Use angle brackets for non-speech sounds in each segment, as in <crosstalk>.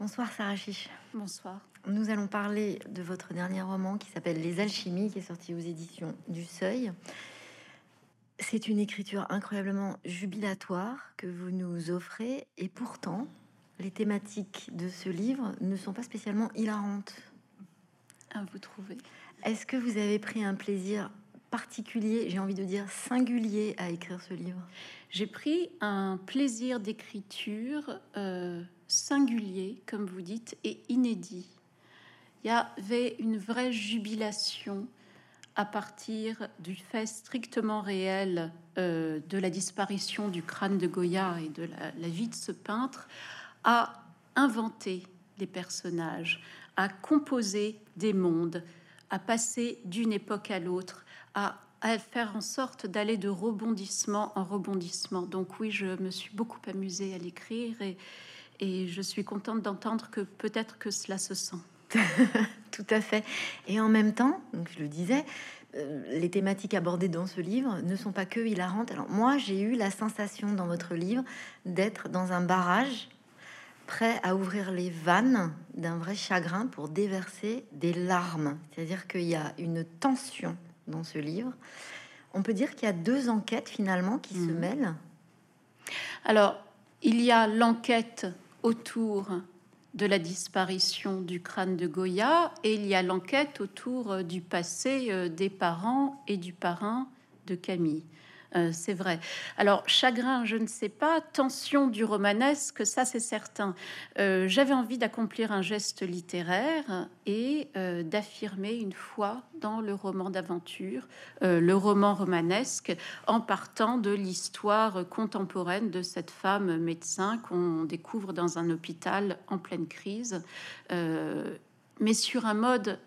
Bonsoir Sarah Chiche. Bonsoir. Nous allons parler de votre dernier roman qui s'appelle Les Alchimies, qui est sorti aux éditions du Seuil. C'est une écriture incroyablement jubilatoire que vous nous offrez, et pourtant, les thématiques de ce livre ne sont pas spécialement hilarantes. À vous trouver. Est-ce que vous avez pris un plaisir particulier, j'ai envie de dire singulier, à écrire ce livre? J'ai pris un plaisir d'écriture. Euh, singulier, comme vous dites, et inédit. Il y avait une vraie jubilation à partir du fait strictement réel euh, de la disparition du crâne de Goya et de la, vie de ce peintre, à inventer des personnages, à composer des mondes, à passer d'une époque à l'autre, à, à, faire en sorte d'aller de rebondissement en rebondissement. Donc oui, je me suis beaucoup amusée à l'écrire et, et je suis contente d'entendre que peut-être que cela se sent. <laughs> Tout à fait. Et en même temps, donc je le disais, euh, les thématiques abordées dans ce livre ne sont pas que hilarantes. Alors moi, j'ai eu la sensation dans votre livre d'être dans un barrage prêt à ouvrir les vannes d'un vrai chagrin pour déverser des larmes. C'est-à-dire qu'il y a une tension dans ce livre. On peut dire qu'il y a deux enquêtes finalement qui se mhm. mêlent? Alors, il y a l'enquête autour de la disparition du crâne de Goya et il y a l'enquête autour euh, du passé euh, des parents et du parrain de Camille. Euh, c'est vrai. Alors, chagrin, je ne sais pas. Tension du romanesque, ça c'est certain. Euh, j'avais envie d'accomplir un geste littéraire et euh, d'affirmer une foi dans le roman d'aventure, le roman romanesque, en partant de l'histoire contemporaine de cette femme médecin qu'on découvre dans un hôpital en pleine crise, mais sur un mode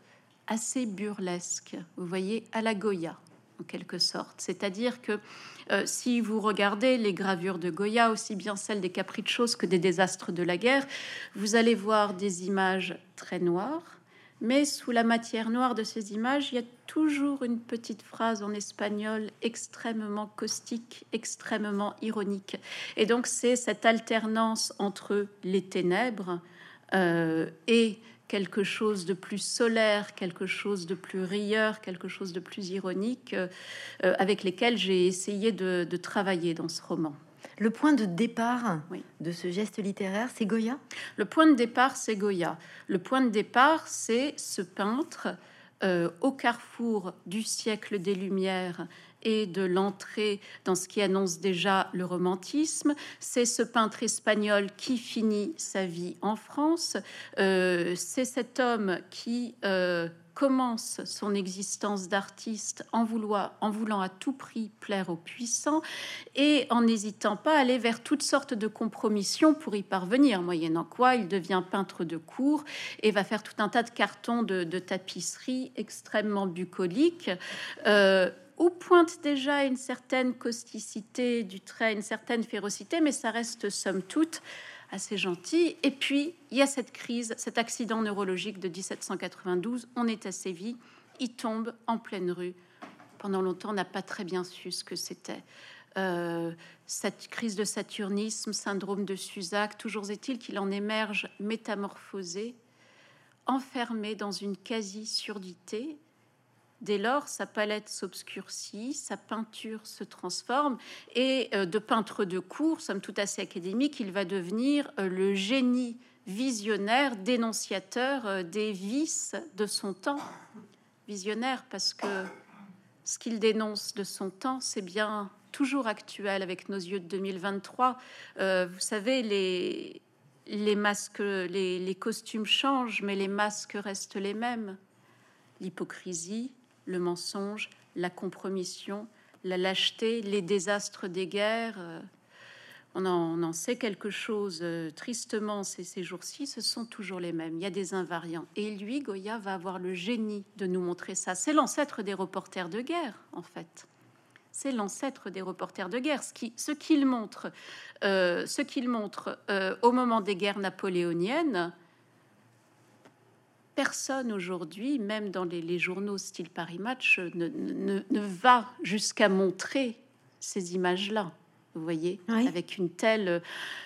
assez burlesque, vous voyez, à la Goya en quelque sorte. C'est-à-dire que euh, si vous regardez les gravures de Goya, aussi bien celles des capriccios que des désastres de la guerre, vous allez voir des images très noires, mais sous la matière noire de ces images, il y a toujours une petite phrase en espagnol extrêmement caustique, extrêmement ironique. Et donc c'est cette alternance entre les ténèbres euh, et quelque chose de plus solaire, quelque chose de plus rieur, quelque chose de plus ironique, euh, euh, avec lesquels j'ai essayé de, travailler dans ce roman. Le point de départ de ce geste littéraire, c'est Goya? Le point de départ, c'est Goya. Le point de départ, c'est ce peintre euh, au carrefour du siècle des Lumières et de l'entrée dans ce qui annonce déjà le romantisme. C'est ce peintre espagnol qui finit sa vie en France. Euh, c'est cet homme qui euh, commence son existence d'artiste en en voulant à tout prix plaire aux puissants et en n'hésitant pas à aller vers toutes sortes de compromissions pour y parvenir, moyennant quoi il devient peintre de cour et va faire tout un tas de cartons de, tapisserie extrêmement bucoliques. Euh, où pointe déjà une certaine causticité du trait, une certaine férocité, mais ça reste somme toute assez gentil. Et puis, il y a cette crise, cet accident neurologique de 1792. On est à Séville, il tombe en pleine rue. Pendant longtemps, on n'a pas très bien su ce que c'était. Euh, cette crise de saturnisme, syndrome de Suzac, toujours est-il qu'il en émerge métamorphosé, enfermé dans une quasi-surdité, Dès lors, sa palette s'obscurcit, sa peinture se transforme, et euh, de peintre de cours, somme tout assez académique, il va devenir euh, le génie visionnaire, dénonciateur euh, des vices de son temps. Visionnaire parce que ce qu'il dénonce de son temps, c'est bien toujours actuel avec nos yeux de 2023. vous savez, les, les masques, les costumes changent, mais les masques restent les mêmes. L'hypocrisie, le mensonge, la compromission, la lâcheté, les désastres des guerres. Euh, on en, sait quelque chose euh, tristement ces, jours-ci, ce sont toujours les mêmes. Il y a des invariants. Et lui, Goya, va avoir le génie de nous montrer ça. C'est l'ancêtre des reporters de guerre, en fait. C'est l'ancêtre des reporters de guerre. Ce qu'il montre, euh, ce montre au moment des guerres napoléoniennes, personne aujourd'hui, même dans les, journaux style Paris Match, ne, va jusqu'à montrer ces images-là. Vous voyez, avec une telle,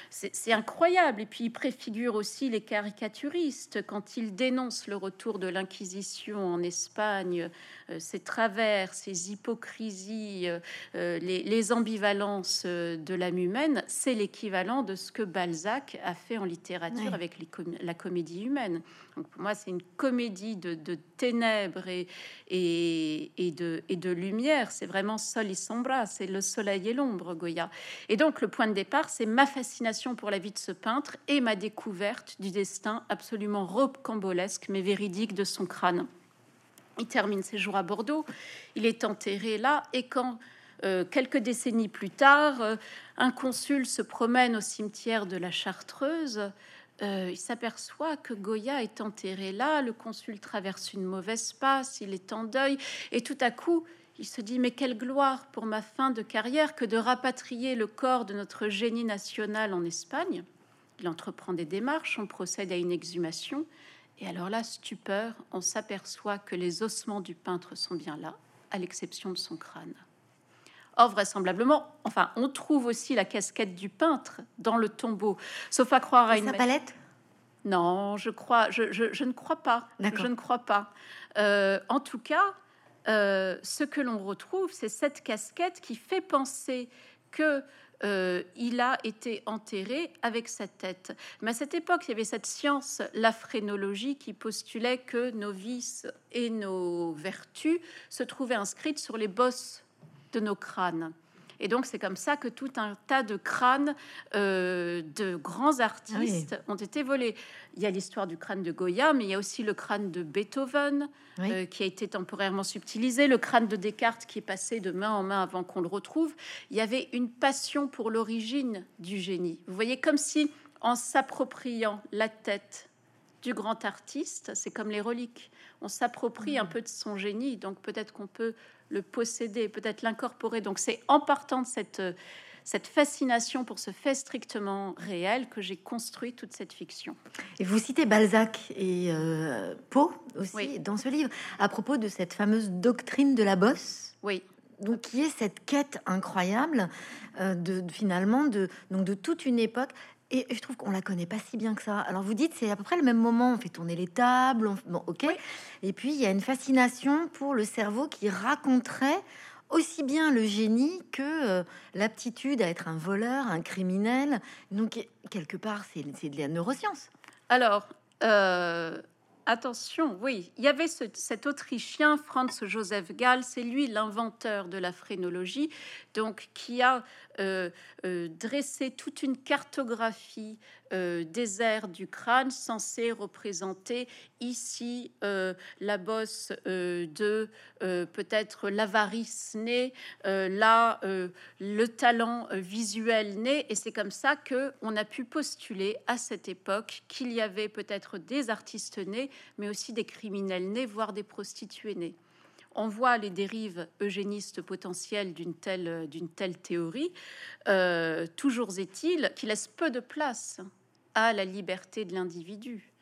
c'est incroyable. Et puis il préfigure aussi les caricaturistes quand il dénonce le retour de l'Inquisition en Espagne, euh, ses travers, ses hypocrisies, euh, euh, les, ambivalences de l'âme humaine. C'est l'équivalent de ce que Balzac a fait en littérature avec la comédie humaine. Donc pour moi, c'est une comédie de, ténèbres et, et, de, et de lumière. C'est vraiment sol et sombra, c'est le soleil et l'ombre, Goya. Et donc le point de départ, c'est ma fascination pour la vie de ce peintre et ma découverte du destin absolument rocambolesque mais véridique de son crâne. Il termine ses jours à Bordeaux, il est enterré là, et quand euh, quelques décennies plus tard, euh, un consul se promène au cimetière de la Chartreuse, euh, il s'aperçoit que Goya est enterré là, le consul traverse une mauvaise passe, il est en deuil, et tout à coup, il se dit, mais quelle gloire pour ma fin de carrière que de rapatrier le corps de notre génie national en Espagne. Il entreprend des démarches, on procède à une exhumation, et alors là, stupeur, on s'aperçoit que les ossements du peintre sont bien là, à l'exception de son crâne. Or, vraisemblablement, enfin, on trouve aussi la casquette du peintre dans le tombeau, sauf à croire à une sa palette? Non, je crois, je, ne crois pas. Je ne crois pas. Euh, en tout cas, euh, ce que l'on retrouve, c'est cette casquette qui fait penser que euh, il a été enterré avec sa tête. Mais à cette époque, il y avait cette science, la phrénologie, qui postulait que nos vices et nos vertus se trouvaient inscrites sur les bosses de nos crânes. Et donc c'est comme ça que tout un tas de crânes euh, de grands artistes ah ont été volés. Il y a l'histoire du crâne de Goya, mais il y a aussi le crâne de Beethoven euh, qui a été temporairement subtilisé, le crâne de Descartes qui est passé de main en main avant qu'on le retrouve. Il y avait une passion pour l'origine du génie. Vous voyez comme si en s'appropriant la tête du grand artiste, c'est comme les reliques. On s'approprie un peu de son génie, donc peut-être qu'on peut le posséder, peut-être l'incorporer. Donc c'est en partant de cette, cette fascination pour ce fait strictement réel que j'ai construit toute cette fiction. Et vous citez Balzac et euh, Poe aussi dans ce livre à propos de cette fameuse doctrine de la bosse. Oui. Donc, qui est cette quête incroyable euh, de, finalement de donc de toute une époque et je trouve qu'on la connaît pas si bien que ça. Alors vous dites c'est à peu près le même moment, on fait tourner les tables, bon ok. Et puis il y a une fascination pour le cerveau qui raconterait aussi bien le génie que euh, l'aptitude à être un voleur, un criminel. Donc quelque part c'est de la neuroscience. Alors euh, attention, oui, il y avait cet Autrichien Franz Joseph Gall, c'est lui l'inventeur de la phrénologie, donc qui a euh, euh, dressé toute une cartographie euh, des aires du crâne censée représenter ici la bosse de peut-être l'avarice née, là le talent visuel né, et c'est comme ça que on a pu postuler à cette époque qu'il y avait peut-être des artistes nés, mais aussi des criminels nés, voire des prostituées nées on voit les dérives eugénistes potentielles d'une telle, théorie. Euh, toujours est-il qu'il laisse peu de place à la liberté de l'individu.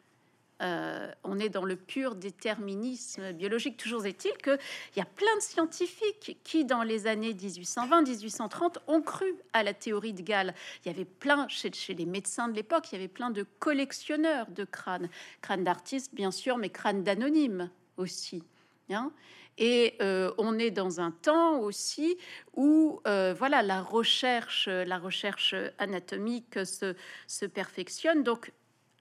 Euh, on est dans le pur déterminisme biologique. Toujours est-il qu'il y a plein de scientifiques qui, dans les années 1820-1830, ont cru à la théorie de Gall. Il y avait plein, chez, chez les médecins de l'époque, il y avait plein de collectionneurs de crânes. Crânes d'artistes, bien sûr, mais crânes d'anonymes aussi. Hein et euh, on est dans un temps aussi où euh, voilà la recherche, la recherche anatomique se, perfectionne. Donc,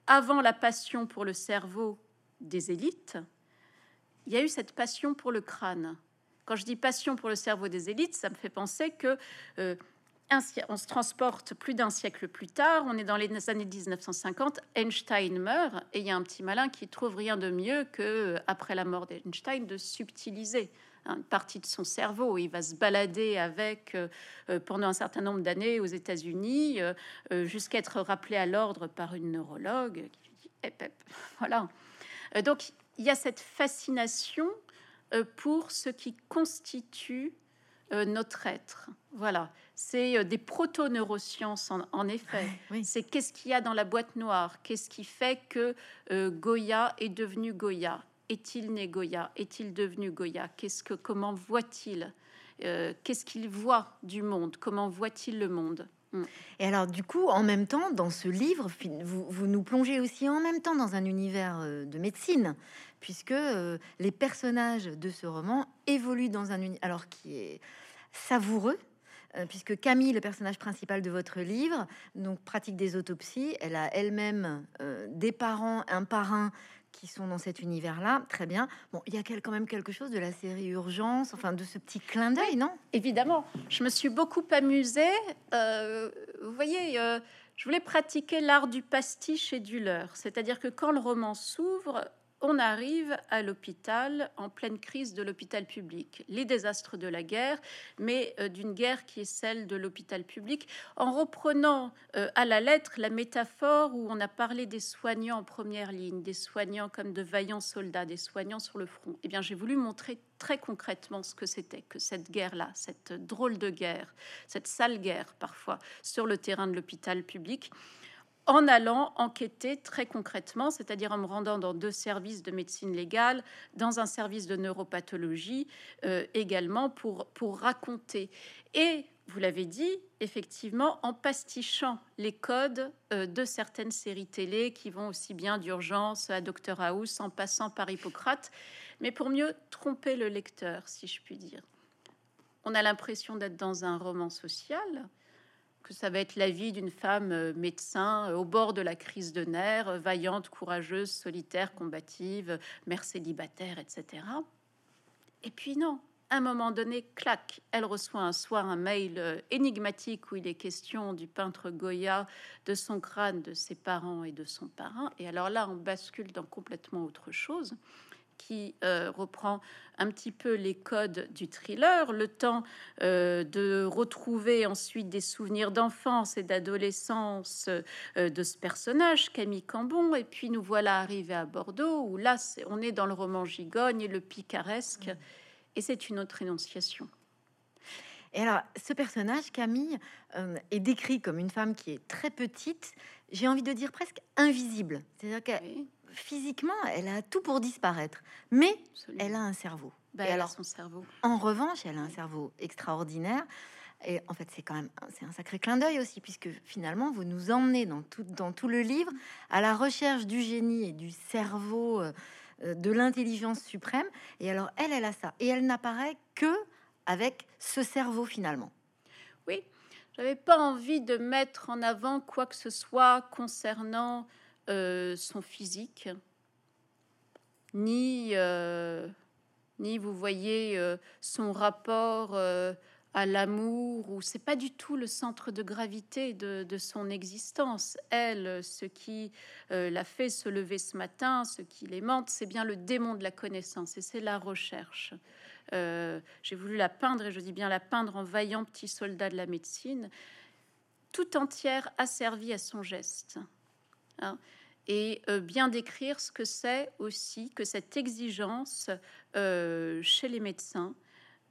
avant la passion pour le cerveau des élites, il y a eu cette passion pour le crâne. Quand je dis passion pour le cerveau des élites, ça me fait penser que euh, on se transporte plus d'un siècle plus tard, on est dans les années 1950, Einstein meurt, et il y a un petit malin qui trouve rien de mieux que, après la mort d'Einstein, de subtiliser une partie de son cerveau. Il va se balader avec euh, euh, pendant un certain nombre d'années aux États-Unis, euh, jusqu'à être rappelé à l'ordre par une neurologue qui dit <laughs> voilà. donc il y a cette fascination pour ce qui constitue notre être. Voilà, c'est euh, des proto-neurosciences en, effet. C'est qu'est-ce qu'il y a dans la boîte noire? Qu'est-ce qui fait que euh, Goya est devenu Goya? Est-il né Goya? Est-il devenu Goya? Qu'est-ce que comment voit-il? Euh, Qu'est-ce qu'il voit du monde? Comment voit-il le monde? Mm. Et alors, du coup, en même temps, dans ce livre, vous, nous plongez aussi en même temps dans un univers euh, de médecine, puisque euh, les personnages de ce roman évoluent dans un univers alors qui est savoureux, euh, puisque Camille, le personnage principal de votre livre, donc pratique des autopsies, elle a elle-même des parents, un parrain qui sont dans cet univers-là, très bien. Bon, il y a quand même quelque chose de la série Urgence, enfin de ce petit clin d'œil, non? Évidemment, je me suis beaucoup amusée. Euh, vous voyez, euh, je voulais pratiquer l'art du pastiche et du leurre, c'est-à-dire que quand le roman s'ouvre, on arrive à l'hôpital en pleine crise de l'hôpital public, les désastres de la guerre, mais euh, d'une guerre qui est celle de l'hôpital public, en reprenant euh, à la lettre la métaphore où on a parlé des soignants en première ligne, des soignants comme de vaillants soldats, des soignants sur le front. Eh bien, j'ai voulu montrer très concrètement ce que c'était que cette guerre-là, cette drôle de guerre, cette sale guerre parfois sur le terrain de l'hôpital public en allant enquêter très concrètement, c'est-à-dire en me rendant dans deux services de médecine légale, dans un service de neuropathologie euh, également pour, pour raconter. Et vous l'avez dit, effectivement, en pastichant les codes euh, de certaines séries télé qui vont aussi bien d'urgence à Dr House en passant par Hippocrate, mais pour mieux tromper le lecteur, si je puis dire. On a l'impression d'être dans un roman social, que ça va être la vie d'une femme euh, médecin euh, au bord de la crise de nerfs, euh, vaillante, courageuse, solitaire, combative, mère célibataire, etc. Et puis non, à un moment donné, clac, elle reçoit un soir un mail énigmatique où il est question du peintre Goya, de son crâne, de ses parents et de son parrain. Et alors là, on bascule dans complètement autre chose qui euh, reprend un petit peu les codes du thriller, le temps euh, de retrouver ensuite des souvenirs d'enfance et d'adolescence euh, de ce personnage, Camille Cambon, et puis nous voilà arrivés à Bordeaux, où là, on est dans le roman Gigogne et le picaresque, et c'est une autre énonciation. Et alors, ce personnage, Camille, est décrit comme une femme qui est très petite, j'ai envie de dire presque invisible. C'est-à-dire qu'elle physiquement, elle a tout pour disparaître, mais elle a un cerveau. Bah, et alors, son cerveau. En revanche, elle a un cerveau extraordinaire. Et en fait, c'est quand même c'est un sacré clin d'œil aussi, puisque finalement, vous nous emmenez dans tout, dans tout le livre à la recherche du génie et du cerveau, euh, euh, de l'intelligence suprême. Et alors, elle, elle a ça. Et elle n'apparaît que avec ce cerveau finalement. Oui, j'avais pas envie de mettre en avant quoi que ce soit concernant euh, son physique, ni, euh, ni vous voyez euh, son rapport à l'amour, ou c'est pas du tout le centre de gravité de, son existence. Elle, ce qui l'a fait se lever ce matin, ce qui l'aimante, c'est bien le démon de la connaissance et c'est la recherche. J'ai voulu la peindre, et je dis bien la peindre en vaillant petit soldat de la médecine, tout entière asservie à son geste. Hein, et euh, bien décrire ce que c'est aussi que cette exigence euh, chez les médecins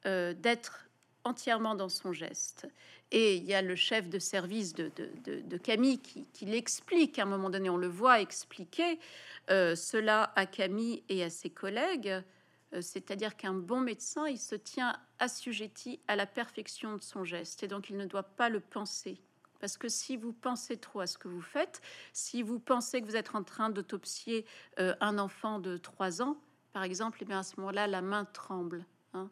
euh, d'être entièrement dans son geste. Et il y a le chef de service de, de, Camille qui, qui l'explique. À un moment donné, on le voit expliquer cela à Camille et à ses collègues. C'est-à-dire qu'un bon médecin, il se tient assujetti à la perfection de son geste et donc il ne doit pas le penser. Parce que si vous pensez trop à ce que vous faites, si vous pensez que vous êtes en train d'autopsier euh, un enfant de 3 ans, par exemple, et eh bien à ce moment-là, la main tremble. Hein.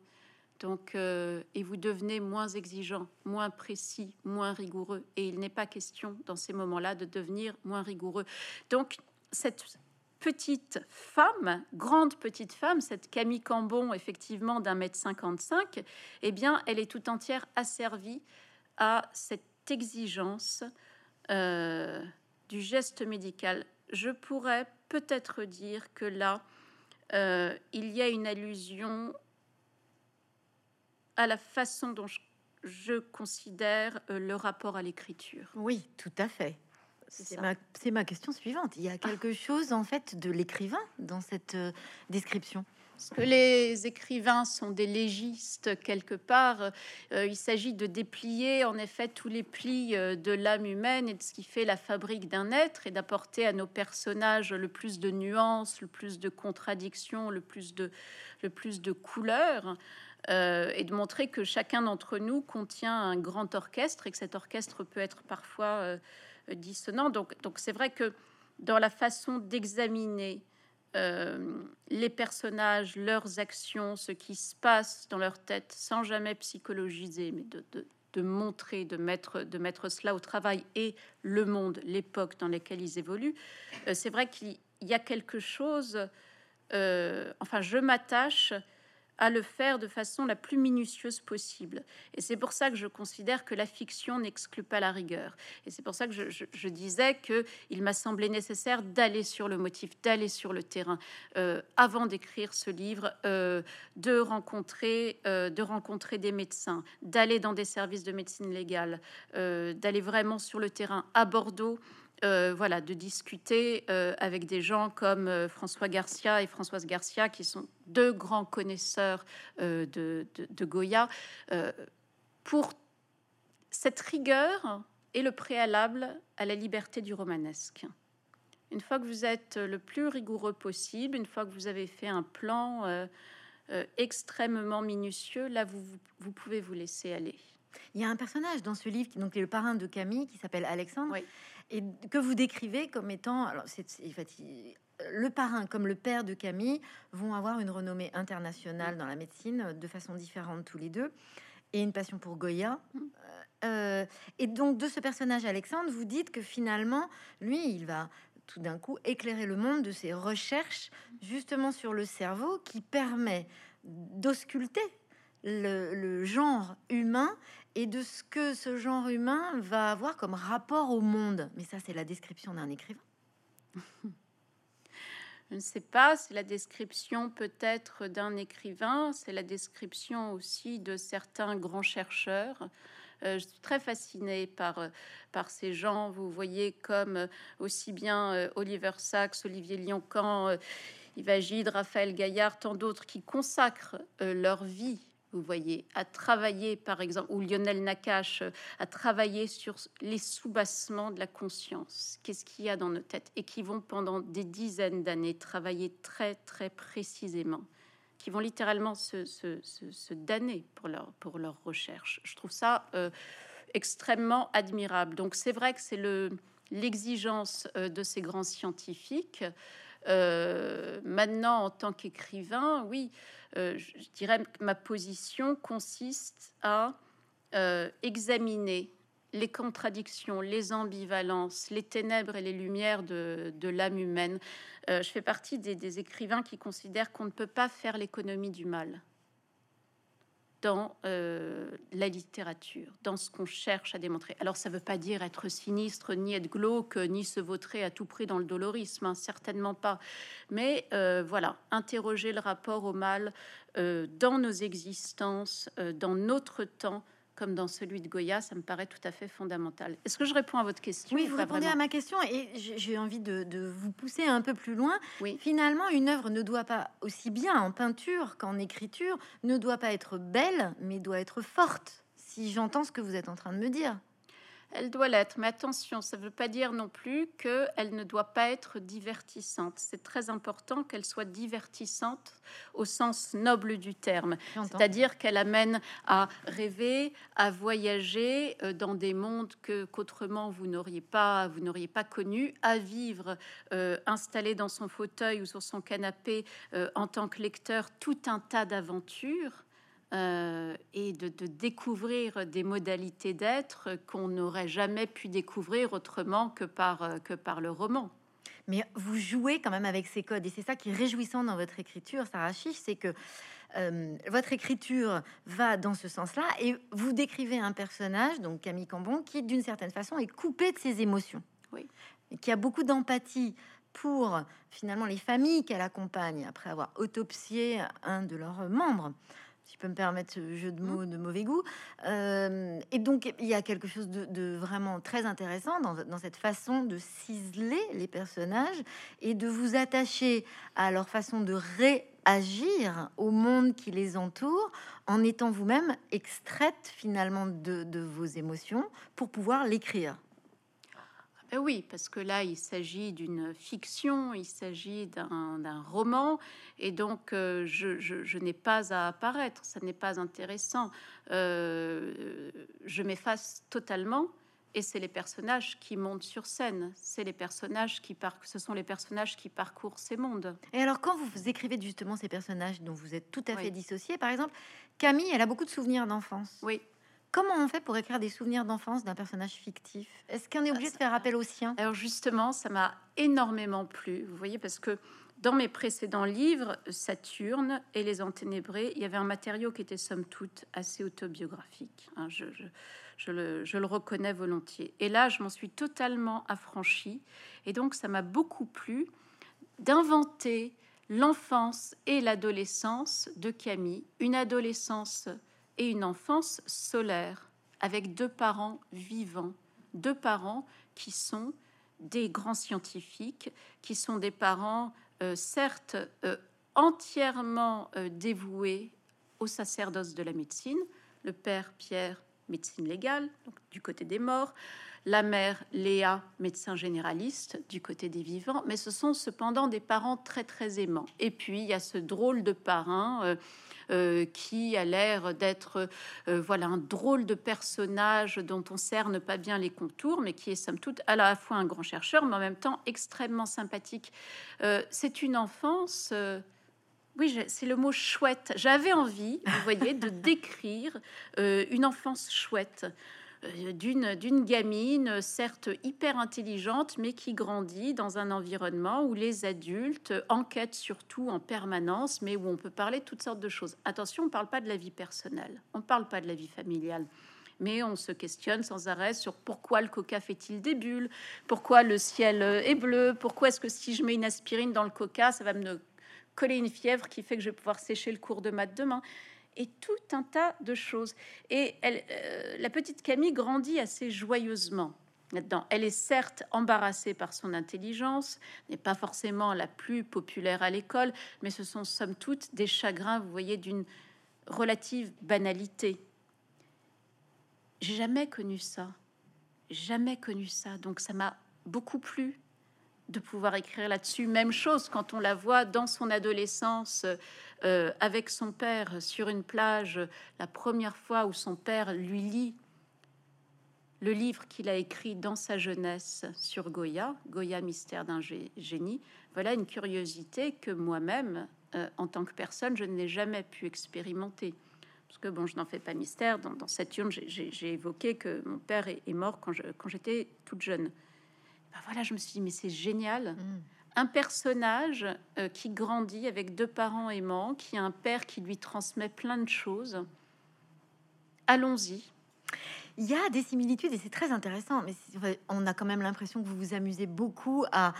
Donc, euh, et vous devenez moins exigeant, moins précis, moins rigoureux. Et il n'est pas question dans ces moments-là de devenir moins rigoureux. Donc, cette petite femme, grande petite femme, cette Camille Cambon, effectivement d'un mètre 55, eh bien, elle est tout entière asservie à cette exigence euh, du geste médical. Je pourrais peut-être dire que là, euh, il y a une allusion à la façon dont je, considère euh, le rapport à l'écriture. Oui, tout à fait. C'est ma, ma, question suivante. Il y a quelque chose en fait de l'écrivain dans cette description? Que les écrivains sont des légistes quelque part. Euh, il s'agit de déplier en effet tous les plis euh, de l'âme humaine et de ce qui fait la fabrique d'un être et d'apporter à nos personnages le plus de nuances, le plus de contradictions, le plus de, le plus de couleurs. et de montrer que chacun d'entre nous contient un grand orchestre et que cet orchestre peut être parfois dissonant. Donc, donc c'est vrai que dans la façon d'examiner les personnages, leurs actions, ce qui se passe dans leur tête, sans jamais psychologiser, mais de, montrer, de mettre, de mettre cela au travail et le monde, l'époque dans laquelle ils évoluent, euh, c'est vrai qu'il y a quelque chose, euh, enfin je m'attache à le faire de façon la plus minutieuse possible. Et c'est pour ça que je considère que la fiction n'exclut pas la rigueur. Et c'est pour ça que je, disais que il m'a semblé nécessaire d'aller sur le motif, d'aller sur le terrain euh, avant d'écrire ce livre, euh, de rencontrer, euh, de rencontrer des médecins, d'aller dans des services de médecine légale, d'aller vraiment sur le terrain à Bordeaux. Euh, voilà, de discuter euh, avec des gens comme euh, François Garcia et Françoise Garcia, qui sont deux grands connaisseurs de, Goya, pour cette rigueur est le préalable à la liberté du romanesque. Une fois que vous êtes le plus rigoureux possible, une fois que vous avez fait un plan extrêmement minutieux, là, vous, vous, pouvez vous laisser aller. Il y a un personnage dans ce livre, qui donc est le parrain de Camille, qui s'appelle Alexandre, et que vous décrivez comme étant, alors c'est le parrain comme le père de Camille vont avoir une renommée internationale dans la médecine de façon différente tous les deux et une passion pour Goya. Mm. Euh, et donc de ce personnage Alexandre, vous dites que finalement, lui, il va tout d'un coup éclairer le monde de ses recherches justement sur le cerveau qui permet d'ausculter le, genre humain et de ce que ce genre humain va avoir comme rapport au monde. Mais ça, c'est la description d'un écrivain. <laughs> Je ne sais pas, c'est la description peut-être d'un écrivain, c'est la description aussi de certains grands chercheurs. Euh, je suis très fascinée par, euh, par ces gens, vous voyez, comme euh, aussi bien Oliver Sacks, Olivier Lioncan, Yves Gide, Raphaël Gaillard, tant d'autres qui consacrent leur vie vous voyez, à travailler, par exemple, ou Lionel Nakache, à travailler sur les soubassements de la conscience. Qu'est-ce qu'il y a dans nos têtes Et qui vont pendant des dizaines d'années travailler très, très précisément, qui vont littéralement se, se, damner pour leur, pour leur recherche. Je trouve ça euh, extrêmement admirable. Donc, c'est vrai que c'est le l'exigence euh, de ces grands scientifiques. Euh, maintenant, en tant qu'écrivain, oui, euh, je dirais que ma position consiste à euh, examiner les contradictions, les ambivalences, les ténèbres et les lumières de, l'âme humaine. je fais partie des écrivains qui considèrent qu'on ne peut pas faire l'économie du mal dans euh, la littérature, dans ce qu'on cherche à démontrer. Alors ça ne veut pas dire être sinistre, ni être glauque, ni se vautrer à tout prix dans le dolorisme, hein, certainement pas. Mais euh, voilà, interroger le rapport au mal euh, dans nos existences, dans notre temps, comme dans celui de Goya, ça me paraît tout à fait fondamental. Est-ce que je réponds à votre question Oui, vous répondez à ma question et j'ai envie de, vous pousser un peu plus loin. Oui. Finalement, une œuvre ne doit pas, aussi bien en peinture qu'en écriture, ne doit pas être belle, mais doit être forte, si j'entends ce que vous êtes en train de me dire elle doit l'être. Mais attention, ça ne veut pas dire non plus qu'elle ne doit pas être divertissante. C'est très important qu'elle soit divertissante au sens noble du terme. C'est-à-dire qu'elle amène à rêver, à voyager euh, dans des mondes que qu'autrement vous n'auriez pas, vous n'auriez pas connu, à vivre euh, installé dans son fauteuil ou sur son canapé euh, en tant que lecteur tout un tas d'aventures euh, et de, découvrir des modalités d'être qu'on n'aurait jamais pu découvrir autrement que par, euh, que par le roman. Mais vous jouez quand même avec ces codes, et c'est ça qui est réjouissant dans votre écriture, Sarah Chiche, c'est que euh, votre écriture va dans ce sens-là, et vous décrivez un personnage, donc Camille Cambon, qui d'une certaine façon est coupé de ses émotions, oui. et qui a beaucoup d'empathie pour finalement les familles qu'elle accompagne après avoir autopsié un de leurs membres si je peux me permettre ce jeu de mots de mauvais goût. Euh, et donc, il y a quelque chose de, vraiment très intéressant dans, dans, cette façon de ciseler les personnages et de vous attacher à leur façon de réagir au monde qui les entoure en étant vous-même extraite finalement de, de vos émotions pour pouvoir l'écrire. Eh oui, parce que là, il s'agit d'une fiction, il s'agit d'un roman, et donc euh, je, n'ai pas à apparaître, ça n'est pas intéressant. Euh, je m'efface totalement, et c'est les personnages qui montent sur scène, c'est les personnages qui par... ce sont les personnages qui parcourent ces mondes. Et alors, quand vous écrivez justement ces personnages dont vous êtes tout à fait dissocié, par exemple, Camille, elle a beaucoup de souvenirs d'enfance. Oui. Comment on fait pour écrire des souvenirs d'enfance d'un personnage fictif? Est-ce qu'on est obligé de faire appel au sien Alors justement, ça m'a énormément plu, vous voyez, parce que dans mes précédents livres, Saturne et Les Enténébrés, il y avait un matériau qui était somme toute assez autobiographique. Hein, je, le, je, le, reconnais volontiers. Et là, je m'en suis totalement affranchie. Et donc, ça m'a beaucoup plu d'inventer l'enfance et l'adolescence de Camille, une adolescence et une enfance solaire avec deux parents vivants, deux parents qui sont des grands scientifiques, qui sont des parents euh, certes euh, entièrement euh, dévoués au sacerdoce de la médecine, le père Pierre, médecine légale, du côté des morts, la mère Léa, médecin généraliste du côté des vivants, mais ce sont cependant des parents très très aimants. Et puis il y a ce drôle de parrain euh, euh, qui a l'air d'être euh, voilà un drôle de personnage dont on cerne pas bien les contours, mais qui est somme toute à la fois un grand chercheur, mais en même temps extrêmement sympathique. C'est une enfance. Oui, c'est le mot chouette. J'avais envie, vous voyez, de <laughs> décrire une enfance chouette. Euh, d'une gamine, certes hyper intelligente, mais qui grandit dans un environnement où les adultes enquêtent surtout en permanence, mais où on peut parler de toutes sortes de choses. Attention, on ne parle pas de la vie personnelle, on ne parle pas de la vie familiale mais on se questionne sans arrêt sur pourquoi le coca fait-il des bulles, pourquoi le ciel est bleu, pourquoi est-ce que si je mets une aspirine dans le coca, ça va me coller une fièvre qui fait que je vais pouvoir sécher le cours de maths demain et tout un tas de choses. Et elle, euh, la petite Camille grandit assez joyeusement là-dedans. Elle est certes embarrassée par son intelligence, n'est pas forcément la plus populaire à l'école, mais ce sont somme toute des chagrins, vous voyez, d'une relative banalité. J'ai jamais connu ça, jamais connu ça, donc ça m'a beaucoup plu de pouvoir écrire là-dessus. Même chose quand on la voit dans son adolescence euh, avec son père sur une plage, la première fois où son père lui lit le livre qu'il a écrit dans sa jeunesse sur Goya, Goya mystère d'un génie. Voilà une curiosité que moi-même, euh, en tant que personne, je n'ai jamais pu expérimenter. Parce que bon, je n'en fais pas mystère. Dans, dans Saturne, j'ai évoqué que mon père est, mort quand j'étais toute jeune. Ben voilà, je me suis dit, mais c'est génial. Mm. Un personnage euh, qui grandit avec deux parents aimants, qui a un père qui lui transmet plein de choses. Allons-y. Il y a des similitudes et c'est très intéressant, mais on a quand même l'impression que vous vous amusez beaucoup à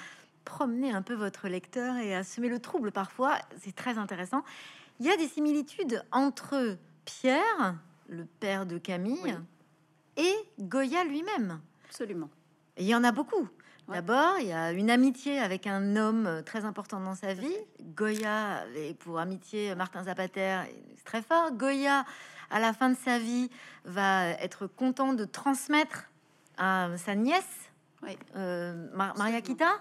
promener un peu votre lecteur et à semer le trouble parfois. C'est très intéressant. Il y a des similitudes entre Pierre, le père de Camille, et Goya lui-même. Absolument. il y en a beaucoup. D'abord, il y a une amitié avec un homme très important dans sa vie. Goya, et pour amitié, Martin Zapater, c'est très fort. Goya, à la fin de sa vie, va être content de transmettre à sa nièce, euh, Maria Kita.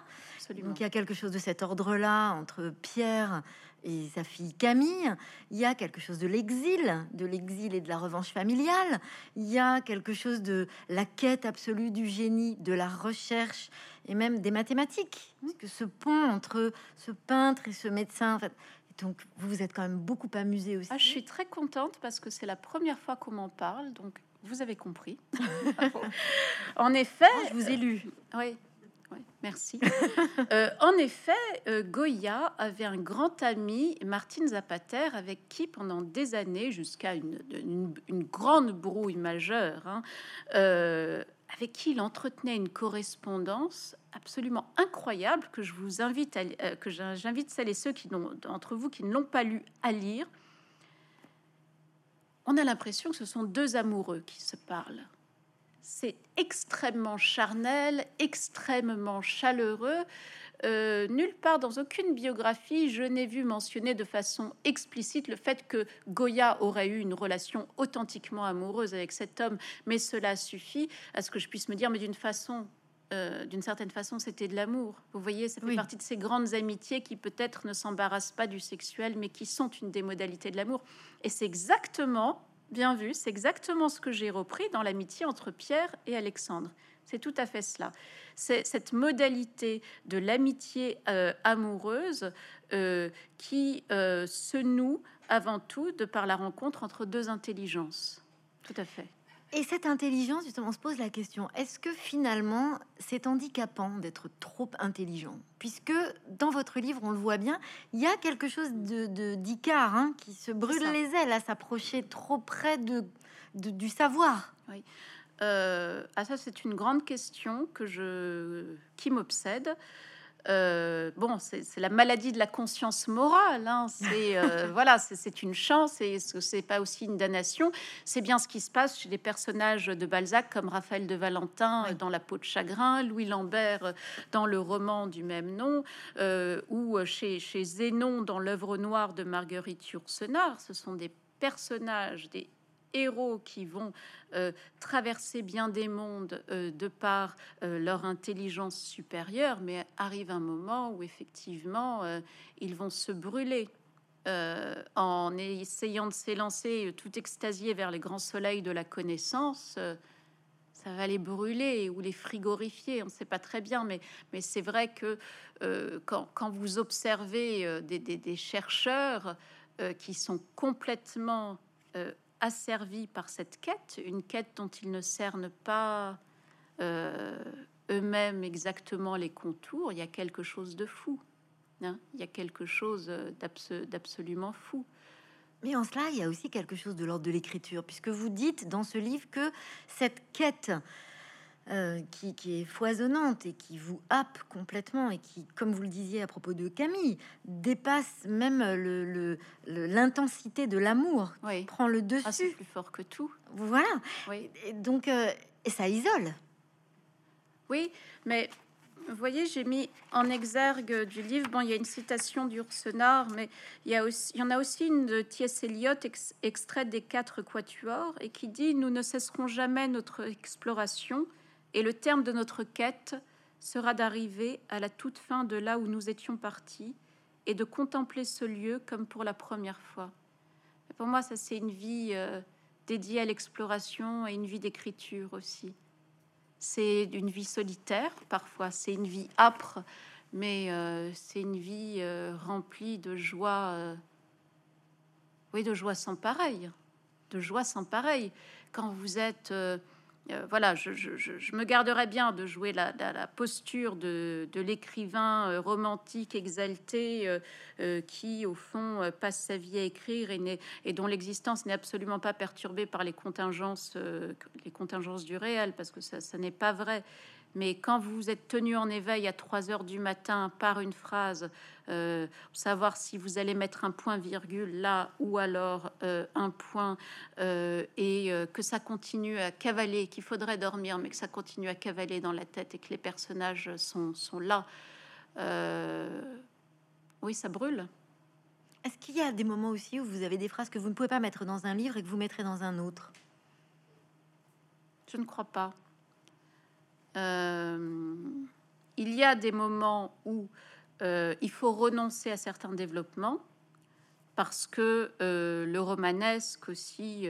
Donc il y a quelque chose de cet ordre-là entre Pierre et sa fille Camille. Il y a quelque chose de l'exil, de l'exil et de la revanche familiale. Il y a quelque chose de la quête absolue du génie, de la recherche et même des mathématiques. Parce que ce pont entre ce peintre et ce médecin, en fait, donc vous vous êtes quand même beaucoup amusé aussi. Ah, je suis très contente parce que c'est la première fois qu'on m'en parle, donc vous avez compris. <laughs> en effet, je vous ai lu. Oui, merci. <laughs> Euh, en effet, euh, Goya avait un grand ami, Martine Zapater, avec qui pendant des années, jusqu'à une, grande brouille majeure, hein, euh, avec qui il entretenait une correspondance absolument incroyable que je vous invite que j'invite celles et ceux qui d'entre vous qui ne l'ont pas lu à lire. On a l'impression que ce sont deux amoureux qui se parlent c'est extrêmement charnel, extrêmement chaleureux. Euh, nulle part dans aucune biographie, je n'ai vu mentionner de façon explicite le fait que Goya aurait eu une relation authentiquement amoureuse avec cet homme, mais cela suffit à ce que je puisse me dire, mais d'une façon euh, d'une certaine façon, c'était de l'amour. Vous voyez, ça fait partie de ces grandes amitiés qui peut-être ne s'embarrassent pas du sexuel, mais qui sont une des modalités de l'amour. Et c'est exactement, bien vu, c'est exactement ce que j'ai repris dans l'amitié entre Pierre et Alexandre. C'est tout à fait cela. C'est cette modalité de l'amitié euh, amoureuse euh, qui se noue avant tout de par la rencontre entre deux intelligences. Tout à fait. Et cette intelligence, justement, on se pose la question, est-ce que finalement c'est handicapant d'être trop intelligent? Puisque dans votre livre, on le voit bien, il y a quelque chose de d'Icare hein, qui se brûle les ailes à s'approcher trop près de, du savoir. Oui. Euh, ah ça, c'est une grande question que je, qui m'obsède. Euh, bon, c'est la maladie de la conscience morale. Hein. C'est euh, <laughs> voilà, c'est une chance et c'est pas aussi une damnation. C'est bien ce qui se passe chez des personnages de Balzac comme Raphaël de Valentin euh, dans La peau de chagrin, Louis Lambert dans le roman du même nom, ou chez, chez Zénon dans l'œuvre noire de Marguerite Yourcenar. Ce sont des personnages, des héros qui vont euh, traverser bien des mondes euh, de par euh, leur intelligence supérieure, mais arrive un moment où effectivement ils vont se brûler. en essayant de s'élancer tout extasié vers les grands soleils de la connaissance, ça va les brûler ou les frigorifier, on ne sait pas très bien, mais, mais c'est vrai que quand, quand, vous observez des, chercheurs qui sont complètement asservis par cette quête, une quête dont ils ne cernent pas euh, eux-mêmes exactement les contours, il y a quelque chose de fou. Hein. il y a quelque chose d'absolument fou. Mais en cela, il y a aussi quelque chose de l'ordre de l'écriture, puisque vous dites dans ce livre que cette quête euh, qui, est foisonnante et qui vous happe complètement et qui, comme vous le disiez à propos de Camille, dépasse même l'intensité le, de l'amour, oui. prend le dessus. Ah, c'est plus fort que tout. Voilà. Oui. Et donc, euh, et ça isole. Oui, mais vous voyez, j'ai mis en exergue du livre, bon, il y a une citation d'Ursenard, mais il y, a aussi, il y en a aussi une de T.S. Eliot, extraite des quatre quatuors, et qui dit « Nous ne cesserons jamais notre exploration » Et le terme de notre quête sera d'arriver à la toute fin de là où nous étions partis et de contempler ce lieu comme pour la première fois. pour moi, ça c'est une vie euh, dédiée à l'exploration et une vie d'écriture aussi. C'est une vie solitaire parfois, c'est une vie âpre, mais euh, c'est une vie euh, remplie de joie, oui, de joie sans pareil, de joie sans pareil. Quand vous êtes euh, voilà, je, me garderais bien de jouer la, posture de, l'écrivain euh, romantique exalté euh, qui, au fond, passe sa vie à écrire et, dont l'existence n'est absolument pas perturbée par les contingences, les contingences du réel, parce que ça n'est pas vrai. Mais quand vous êtes tenu en éveil à 3 heures du matin par une phrase, euh, savoir si vous allez mettre un point virgule là ou alors euh, un point euh, et que ça continue à cavaler, qu'il faudrait dormir, mais que ça continue à cavaler dans la tête et que les personnages sont, sont là. oui, ça brûle. Est-ce qu'il y a des moments aussi où vous avez des phrases que vous ne pouvez pas mettre dans un livre et que vous mettrez dans un autre? Je ne crois pas. Euh, il y a des moments où euh, il faut renoncer à certains développements parce que euh, le romanesque aussi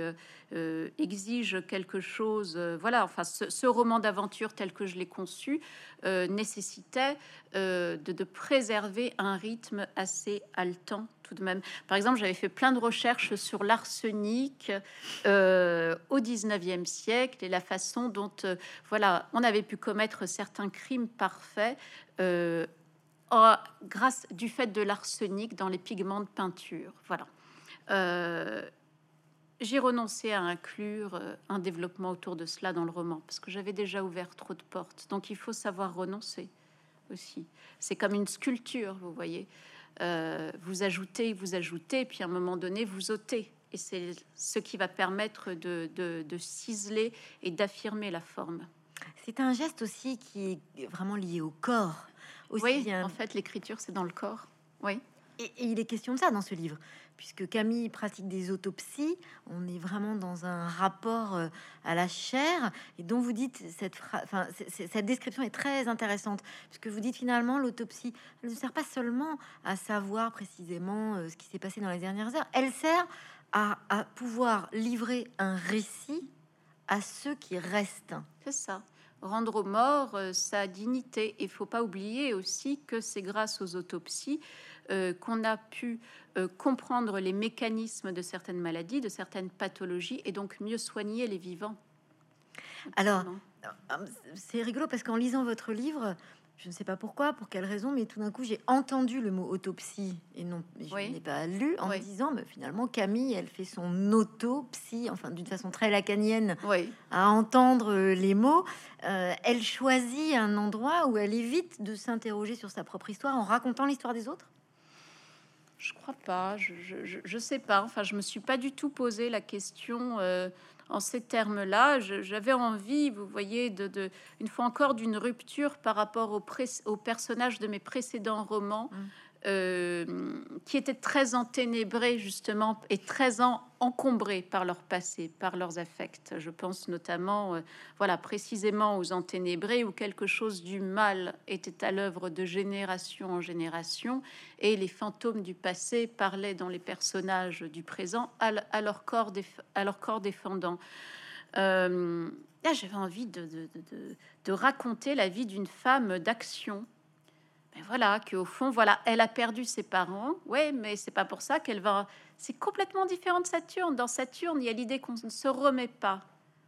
exige quelque chose. voilà, enfin, ce, roman d'aventure tel que je l'ai conçu nécessitait de, de, préserver un rythme assez haletant de même. Par exemple, j'avais fait plein de recherches sur l'arsenic euh, au 19e siècle et la façon dont, euh, voilà, on avait pu commettre certains crimes parfaits euh, grâce du fait de l'arsenic dans les pigments de peinture. Voilà. j'ai renoncé à inclure un développement autour de cela dans le roman parce que j'avais déjà ouvert trop de portes. Donc il faut savoir renoncer aussi. C'est comme une sculpture, vous voyez. Euh, vous ajoutez, vous ajoutez, puis à un moment donné, vous ôtez. Et c'est ce qui va permettre de, ciseler et d'affirmer la forme. C'est un geste aussi qui est vraiment lié au corps. Aussi oui, en fait, l'écriture, c'est dans le corps. Oui. Et, il est question de ça dans ce livre, puisque Camille pratique des autopsies. On est vraiment dans un rapport euh, à la chair, et dont vous dites cette enfin, cette description est très intéressante, puisque vous dites finalement l'autopsie ne sert pas seulement à savoir précisément euh, ce qui s'est passé dans les dernières heures, elle sert à, à pouvoir livrer un récit à ceux qui restent. C'est ça rendre aux morts euh, sa dignité. Il faut pas oublier aussi que c'est grâce aux autopsies euh, qu'on a pu euh, comprendre les mécanismes de certaines maladies, de certaines pathologies, et donc mieux soigner les vivants. Alors, c'est rigolo parce qu'en lisant votre livre, je ne sais pas pourquoi, pour quelle raison, mais tout d'un coup, j'ai entendu le mot autopsie et non, je n'ai pas lu en me disant, mais finalement, Camille, elle fait son autopsie, enfin, d'une façon très lacanienne, à entendre euh, les mots. Euh, elle choisit un endroit où elle évite de s'interroger sur sa propre histoire en racontant l'histoire des autres? Je crois pas, je, je, sais pas. Enfin, je me suis pas du tout posé la question. Euh, en ces termes-là. J'avais envie, vous voyez, de, une fois encore, d'une rupture par rapport au, au, personnage de mes précédents romans. Mmh. Euh, qui étaient très enténébrés justement et très en, encombrés par leur passé, par leurs affects. Je pense notamment, euh, voilà, précisément aux enténébrés où quelque chose du mal était à l'œuvre de génération en génération et les fantômes du passé parlaient dans les personnages du présent à, leur, corps à leur corps défendant. Euh, là, j'avais envie de, de raconter la vie d'une femme d'action ben voilà, qu'au fond, voilà, elle a perdu ses parents. Ouais, mais c'est pas pour ça qu'elle va. C'est complètement différent de Saturne. Dans Saturne, il y a l'idée qu'on ne se remet pas.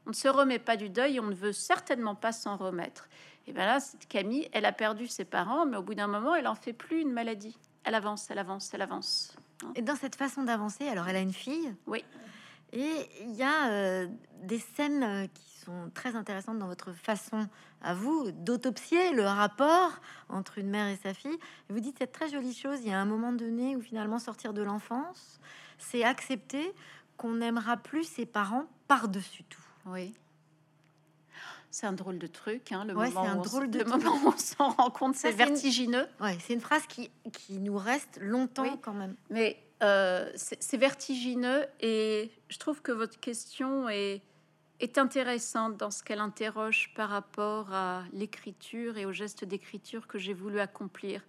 On ne se remet pas du deuil, on ne veut certainement pas s'en remettre. Et bien là, Camille, elle a perdu ses parents, mais au bout d'un moment, elle en fait plus une maladie. Elle avance, elle avance, elle avance. Et dans cette façon d'avancer, alors elle a une fille? Oui. Et il y a euh, des scènes euh, qui sont très intéressantes dans votre façon à vous d'autopsier le rapport entre une mère et sa fille. vous dites cette très jolie chose, il y a un moment donné où finalement sortir de l'enfance, c'est accepter qu'on n'aimera plus ses parents par-dessus tout. Oui. C'est un drôle de truc, hein, le, moment un drôle de le moment où on s'en rend compte, c'est vertigineux. Ouais, c'est une phrase qui, qui nous reste longtemps quand même. Mais euh, c'est vertigineux et je trouve que votre question est, est intéressante dans ce qu'elle interroge par rapport à l'écriture et au geste d'écriture que j'ai voulu accomplir.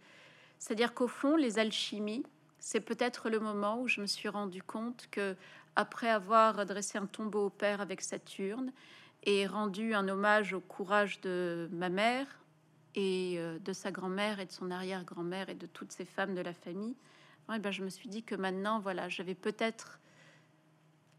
C'est-à-dire qu'au fond, les alchimies, c'est peut-être le moment où je me suis rendu compte que, après avoir dressé un tombeau au père avec Saturne et rendu un hommage au courage de ma mère et euh, de sa grand-mère et de son arrière-grand-mère et de toutes ces femmes de la famille, eh ben, je me suis dit que maintenant, voilà, j'avais peut-être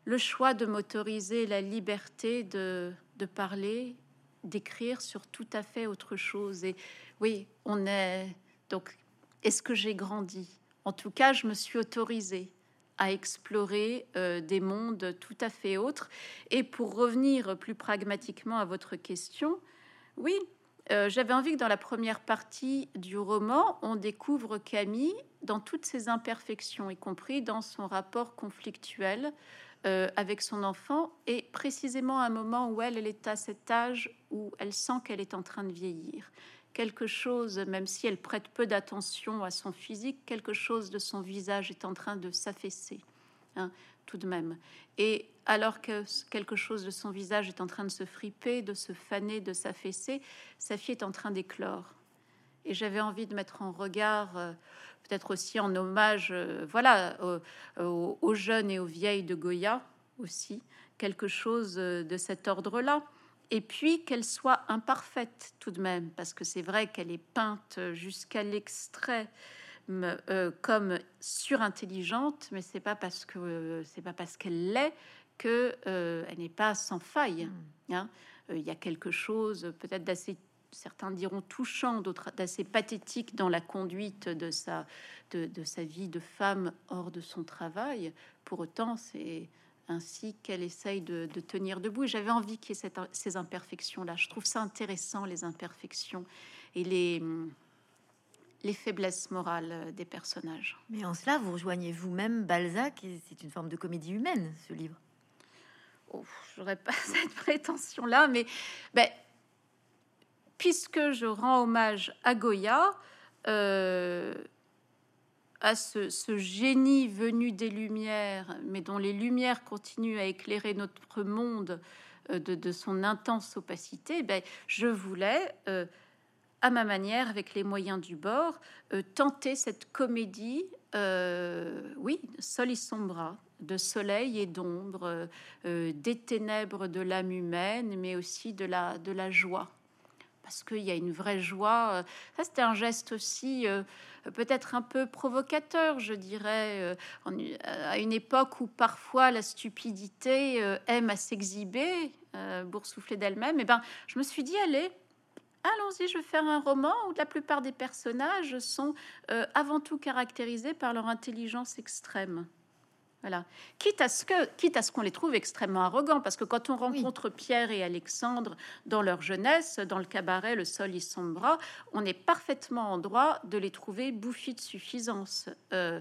le choix de m'autoriser la liberté de, de parler, d'écrire sur tout à fait autre chose. Et oui, on est donc. Est-ce que j'ai grandi? En tout cas, je me suis autorisée à explorer euh, des mondes tout à fait autres. Et pour revenir plus pragmatiquement à votre question, oui, euh, j'avais envie que dans la première partie du roman, on découvre Camille dans toutes ses imperfections, y compris dans son rapport conflictuel euh, avec son enfant, et précisément à un moment où elle, est à cet âge où elle sent qu'elle est en train de vieillir. Quelque chose, même si elle prête peu d'attention à son physique, quelque chose de son visage est en train de s'affaisser, hein, tout de même. Et alors que quelque chose de son visage est en train de se friper, de se faner, de s'affaisser, sa fille est en train d'éclore. Et j'avais envie de mettre en regard euh, peut-être aussi en hommage, euh, voilà, aux, jeunes et aux vieilles de Goya aussi, quelque chose euh, de cet ordre-là. Et puis qu'elle soit imparfaite tout de même, parce que c'est vrai qu'elle est peinte jusqu'à l'extrait euh, comme surintelligente, mais c'est pas parce que c'est pas parce qu'elle l'est que elle n'est pas sans faille. Hmm. Hein. Il y a quelque chose peut-être d'assez certains diront touchant, d'autres d'assez pathétique dans la conduite de sa, de, sa vie de femme hors de son travail. Pour autant, c'est ainsi qu'elle essaye de, tenir debout. J'avais envie qu'il y ait ces imperfections-là. Je trouve ça intéressant, les imperfections et les, les faiblesses morales des personnages. Mais en cela, vous rejoignez vous-même Balzac, et c'est une forme de comédie humaine, ce livre? Oh, J'aurais pas <laughs> cette prétention-là, mais ben, puisque je rends hommage à Goya, euh, à ce, génie venu des Lumières, mais dont les Lumières continuent à éclairer notre monde euh, de, son intense opacité, ben, je voulais, euh, à ma manière, avec les moyens du bord, tenter cette comédie, oui, sol et sombra, de soleil et d'ombre, des ténèbres de l'âme humaine, mais aussi de la joie parce qu'il y a une vraie joie. Ça, c'était un geste aussi peut-être un peu provocateur, je dirais, euh, à une époque où parfois la stupidité euh, aime à s'exhiber, euh, boursoufler d'elle-même. Et eh ben, je me suis dit, allez, allons-y, je vais faire un roman où la plupart des personnages sont avant tout caractérisés par leur intelligence extrême. Voilà. Quitte à ce que, quitte à ce qu'on les trouve extrêmement arrogants, parce que quand on rencontre Pierre et Alexandre dans leur jeunesse, dans le cabaret Le Sol y sombra, on est parfaitement en droit de les trouver bouffis de suffisance. Euh,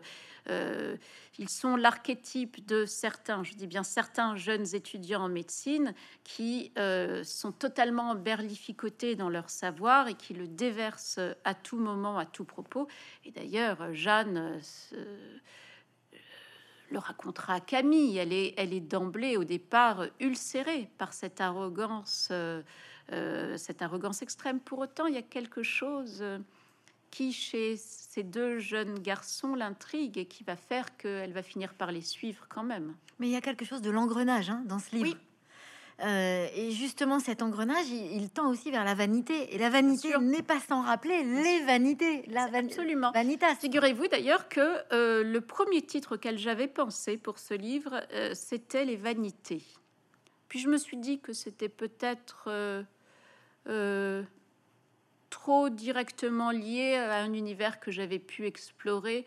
euh, ils sont l'archétype de certains, je dis bien certains jeunes étudiants en médecine qui euh, sont totalement berlificotés dans leur savoir et qui le déversent à tout moment, à tout propos. Et d'ailleurs, Jeanne le racontera à Camille. Elle est, elle est d'emblée, au départ, ulcérée par cette arrogance, euh, euh, cette arrogance extrême. Pour autant, il y a quelque chose euh, qui, chez ces deux jeunes garçons, l'intrigue et qui va faire qu'elle va finir par les suivre quand même. Mais il y a quelque chose de l'engrenage hein, dans ce livre. Oui. Euh, et justement, cet engrenage, il, tend aussi vers la vanité. Et la vanité n'est pas sans rappeler les vanités. La Absolument. Vanitas. Figurez-vous d'ailleurs que euh, le premier titre auquel j'avais pensé pour ce livre, euh, c'était Les Vanités. Puis je me suis dit que c'était peut-être trop directement lié à un univers que j'avais pu explorer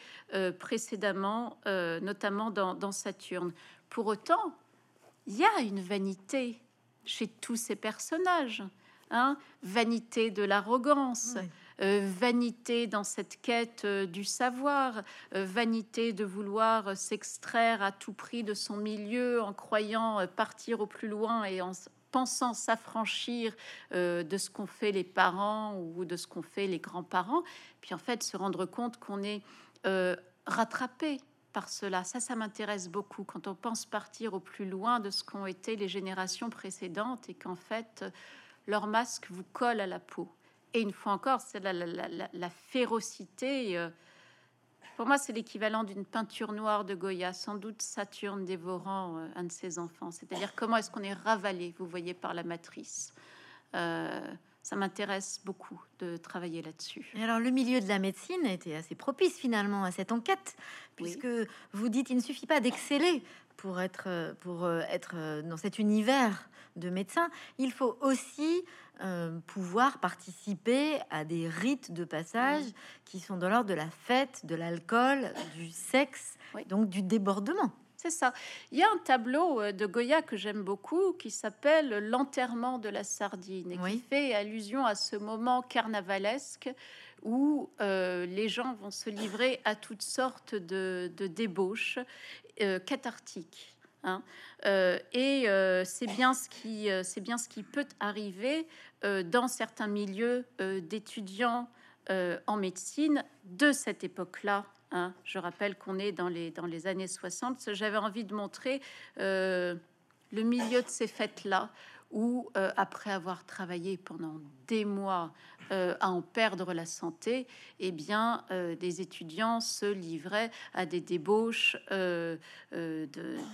précédemment, notamment dans, dans Saturne. Pour autant, il y a une vanité chez tous ces personnages. Hein vanité de l'arrogance, euh, vanité dans cette quête euh, du savoir, euh, vanité de vouloir s'extraire à tout prix de son milieu en croyant partir au plus loin et en pensant s'affranchir de ce qu'ont fait les parents ou de ce qu'ont fait les grands-parents, puis en fait se rendre compte qu'on est rattrapé cela. Ça, ça m'intéresse beaucoup quand on pense partir au plus loin de ce qu'ont été les générations précédentes et qu'en fait, leur masque vous colle à la peau. Et une fois encore, c'est la, férocité. Euh, pour moi, c'est l'équivalent d'une peinture noire de Goya, sans doute Saturne dévorant euh, un de ses enfants. C'est-à-dire comment est-ce qu'on est ravalé, vous voyez, par la matrice. Euh, ça m'intéresse beaucoup de travailler là-dessus. Et alors, le milieu de la médecine était assez propice finalement à cette enquête, puisque vous dites il ne suffit pas d'exceller pour être, pour euh, être euh, dans cet univers de médecin, il faut aussi euh, pouvoir participer à des rites de passage qui sont dans l'ordre de la fête, de l'alcool, du sexe, donc du débordement. C'est ça. Il y a un tableau euh, de Goya que j'aime beaucoup qui s'appelle L'enterrement de la sardine et qui fait allusion à ce moment carnavalesque où euh, les gens vont se livrer à toutes sortes de, débauches euh, cathartiques. Hein. et c'est bien ce qui c'est bien ce qui peut arriver dans certains milieux d'étudiants en médecine de cette époque-là Hein. je rappelle qu'on est dans les, années 60. J'avais envie de montrer euh, le milieu de ces fêtes-là, où, euh, après avoir travaillé pendant des mois euh, à en perdre la santé, eh bien, des étudiants se livraient à des débauches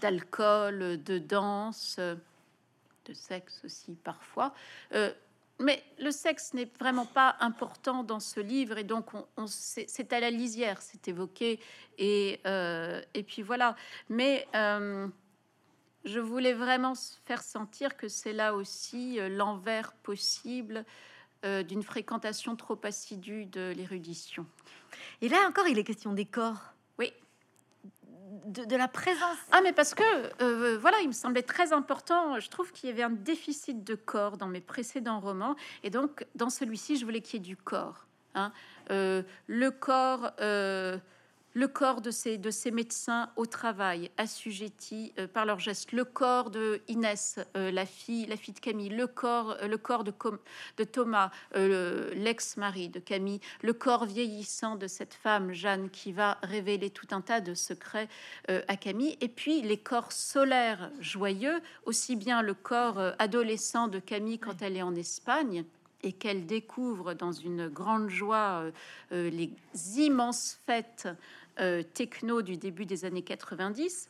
d'alcool, de, danse, de sexe aussi parfois. Mais le sexe n'est vraiment pas important dans ce livre et donc on, c'est à la lisière, c'est évoqué et, euh, et puis voilà. Mais euh, je voulais vraiment faire sentir que c'est là aussi euh, l'envers possible d'une fréquentation trop assidue de l'érudition. Et là encore, il est question des corps de, la présence. Ah, mais parce que, euh, voilà, il me semblait très important. Je trouve qu'il y avait un déficit de corps dans mes précédents romans. Et donc, dans celui-ci, je voulais qu'il y ait du corps. Hein. Euh, le corps, euh, le corps de ces, de ces médecins au travail, assujettis euh, par leurs gestes, le corps de Inès, euh, la, fille, la fille de Camille, le corps, euh, le corps de, de Thomas, l'ex-mari de Camille, le corps vieillissant de cette femme, Jeanne, qui va révéler tout un tas de secrets à Camille, et puis les corps solaires joyeux, aussi bien le corps adolescent de Camille quand elle est en Espagne, et qu'elle découvre dans une grande joie les immenses fêtes euh, techno du début des années 90,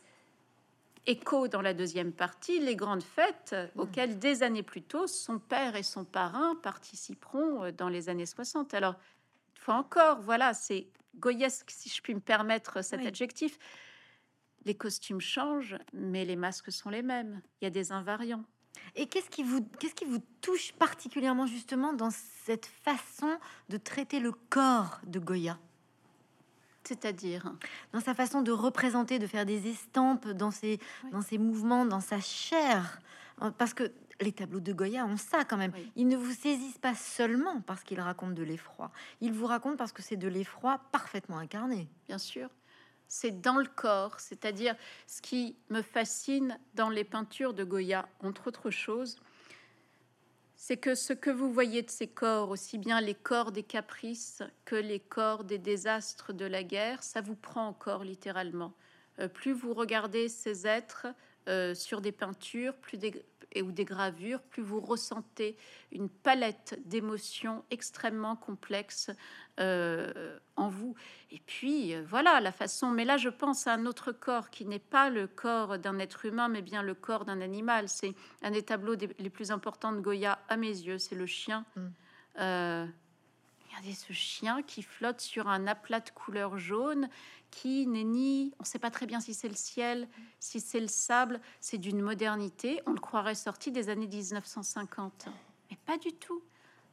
écho dans la deuxième partie les grandes fêtes mm. auxquelles des années plus tôt son père et son parrain participeront euh, dans les années 60. Alors, une fois encore, voilà, c'est goyesque si je puis me permettre cet adjectif. Les costumes changent, mais les masques sont les mêmes. Il y a des invariants. Et qu'est-ce qui vous qu'est-ce qui vous touche particulièrement justement dans cette façon de traiter le corps de Goya? C'est-à-dire Dans sa façon de représenter, de faire des estampes, dans ses, dans ses mouvements, dans sa chair. Euh, parce que les tableaux de Goya ont ça quand même. Ils ne vous saisissent pas seulement parce qu'ils racontent de l'effroi. Ils vous racontent parce que c'est de l'effroi parfaitement incarné. Bien sûr. C'est dans le corps, c'est-à-dire ce qui me fascine dans les peintures de Goya, entre autres choses, c'est que ce que vous voyez de ces corps, aussi bien les corps des caprices que les corps des désastres de la guerre, ça vous prend encore littéralement. Euh, plus vous regardez ces êtres euh, sur des peintures, plus des, et, ou des gravures, plus vous ressentez une palette d'émotions extrêmement complexes euh, en vous. Et puis, euh, voilà, la façon. Mais là, je pense à un autre corps qui n'est pas le corps d'un être humain, mais bien le corps d'un animal. C'est un des tableaux les plus importants de Goya à mes yeux, c'est le chien. Mm. Euh, regardez ce chien qui flotte sur un aplat de couleur jaune, qui n'est ni, on ne sait pas très bien si c'est le ciel, si c'est le sable, c'est d'une modernité, on le croirait sorti des années 1950. Mais pas du tout,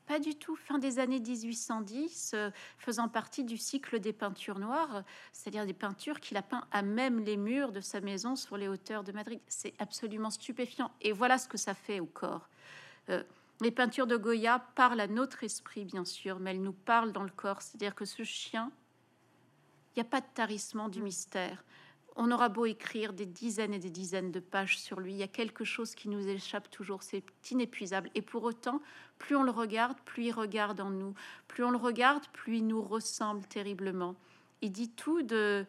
pas du tout. Fin des années 1810, euh, faisant partie du cycle des peintures noires, c'est-à-dire des peintures qu'il a peint à même les murs de sa maison sur les hauteurs de Madrid. C'est absolument stupéfiant. Et voilà ce que ça fait au corps. Euh, les peintures de Goya parlent à notre esprit, bien sûr, mais elles nous parlent dans le corps. C'est-à-dire que ce chien, il n'y a pas de tarissement du mystère. On aura beau écrire des dizaines et des dizaines de pages sur lui, il y a quelque chose qui nous échappe toujours, c'est inépuisable. Et pour autant, plus on le regarde, plus il regarde en nous. Plus on le regarde, plus il nous ressemble terriblement. Il dit tout de,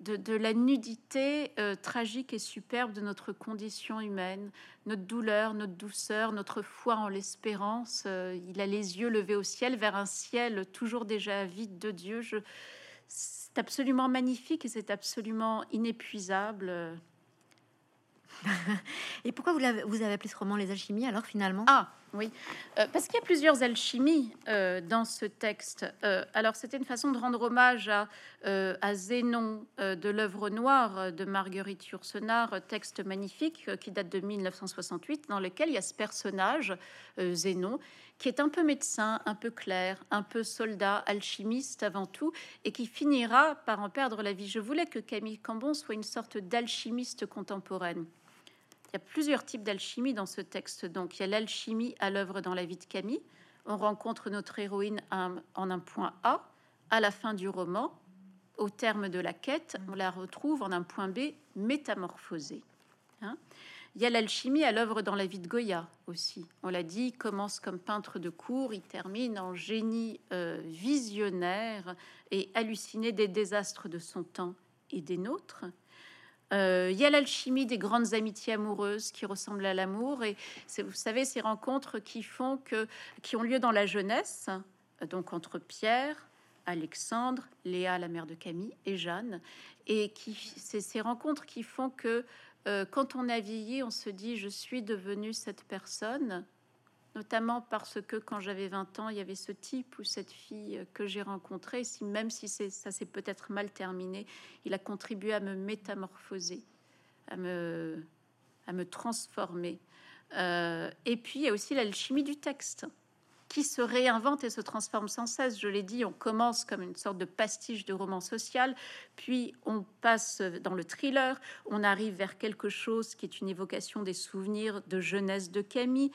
de, la nudité euh, tragique et superbe de notre condition humaine, notre douleur, notre douceur, notre foi en l'espérance. Euh, il a les yeux levés au ciel, vers un ciel toujours déjà vide de Dieu. Je, c'est absolument magnifique et c'est absolument inépuisable. <laughs> et pourquoi vous, avez, vous avez appelé ce roman Les Alchimies alors finalement? Ah oui, euh, parce qu'il y a plusieurs alchimies euh, dans ce texte. Euh, alors c'était une façon de rendre hommage à, à Zénon de l'œuvre noire de Marguerite Yourcenar, texte magnifique qui date de 1968, dans lequel il y a ce personnage, Zénon, qui est un peu médecin, un peu clair, un peu soldat, alchimiste avant tout, et qui finira par en perdre la vie. Je voulais que Camille Cambon soit une sorte d'alchimiste contemporaine. Il y a plusieurs types d'alchimie dans ce texte. Donc, il y a l'alchimie à l'œuvre dans la vie de Camille. On rencontre notre héroïne en un point A. À la fin du roman, au terme de la quête, on la retrouve en un point B métamorphosée. Hein. il y a l'alchimie à l'œuvre dans la vie de Goya aussi. On l'a dit, il commence comme peintre de cour, il termine en génie euh, visionnaire et halluciné des désastres de son temps et des nôtres. Euh, il y a l'alchimie des grandes amitiés amoureuses qui ressemblent à l'amour. Et vous savez ces rencontres qui font que qui ont lieu dans la jeunesse, donc entre Pierre, Alexandre, Léa, la mère de Camille, et Jeanne, et qui c'est ces rencontres qui font que euh, quand on a vieilli, on se dit je suis devenue cette personne notamment parce que quand j'avais 20 ans, il y avait ce type ou cette fille que j'ai rencontré, si, même si ça s'est peut-être mal terminé, il a contribué à me métamorphoser, à me, à me transformer. Euh, et puis, il y a aussi l'alchimie du texte qui se réinvente et se transforme sans cesse. Je l'ai dit, on commence comme une sorte de pastiche de roman social, puis on passe dans le thriller, on arrive vers quelque chose qui est une évocation des souvenirs de jeunesse de Camille,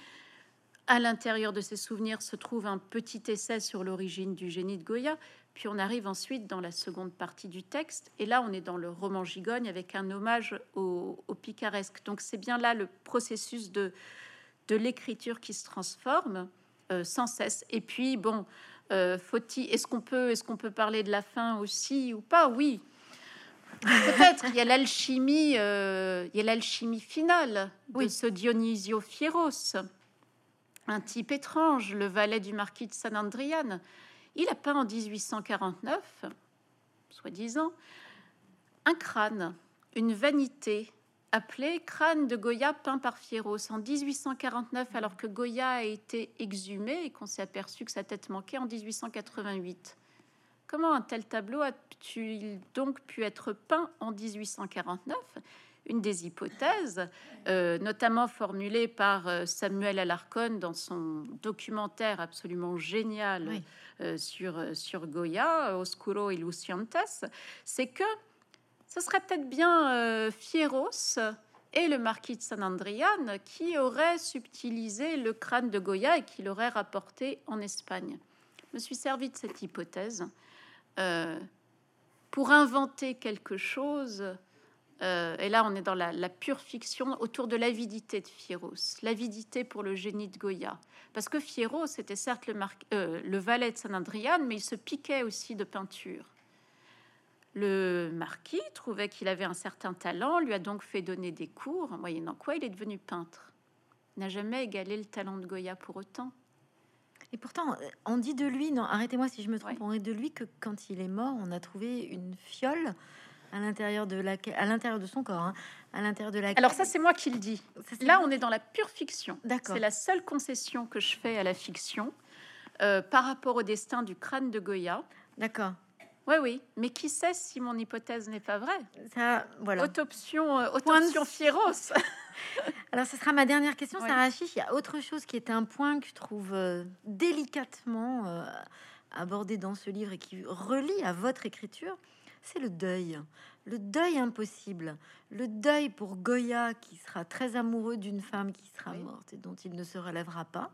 à l'intérieur de ces souvenirs se trouve un petit essai sur l'origine du génie de Goya, Puis on arrive ensuite dans la seconde partie du texte, et là on est dans le roman gigogne avec un hommage au, picaresque. Donc c'est bien là le processus de, de l'écriture qui se transforme euh, sans cesse. Et puis bon, euh, faut-il, est-ce qu'on peut, est-ce qu'on peut parler de la fin aussi ou pas? Oui, peut-être. Il y a l'alchimie, euh, il y a l'alchimie finale de ce Dionysio Fieros, un type étrange, le valet du marquis de San Andrian il a peint en 1849, soi-disant, un crâne, une vanité, appelée crâne de Goya peint par Fieros en 1849, alors que Goya a été exhumé et qu'on s'est aperçu que sa tête manquait en 1888. Comment un tel tableau a-t-il donc pu être peint en 1849 une des hypothèses, euh, notamment formulée par euh, Samuel Alarcon dans son documentaire absolument génial euh, sur, sur Goya, Oscuro Illusiantes, c'est que ce serait peut-être bien Fieros et le marquis de San Andrian qui auraient subtilisé le crâne de Goya et qui l'auraient rapporté en Espagne. Je me suis servi de cette hypothèse pour inventer quelque chose euh, et là, on est dans la, pure fiction autour de l'avidité de Fieros, l'avidité pour le génie de Goya. Parce que Fieros était certes le, euh, le valet de San Andrian, mais il se piquait aussi de peinture. Le marquis trouvait qu'il avait un certain talent, lui a donc fait donner des cours, moyennant quoi il est devenu peintre. Il n'a jamais égalé le talent de Goya pour autant. Et pourtant, on dit de lui, non, arrêtez-moi si je me trompe, on dit de lui que quand il est mort, on a trouvé une fiole à l'intérieur de la, à l'intérieur de son corps, hein. à l'intérieur de la. Alors ça, c'est moi qui le dis. Là, on est dans la pure fiction. D'accord. C'est la seule concession que je fais à la fiction euh, par rapport au destin du crâne de Goya. D'accord. Oui, oui. Mais qui sait si mon hypothèse n'est pas vraie? Ça, voilà. Autopsion, euh, autopsion Fieros. <laughs> Alors, ce sera ma dernière question, Sarah Chiche. Il y a autre chose qui est un point que je trouve euh, délicatement abordé dans ce livre et qui relie à votre écriture c'est le deuil. Le deuil impossible. Le deuil pour Goya qui sera très amoureux d'une femme qui sera morte et dont il ne se relèvera pas.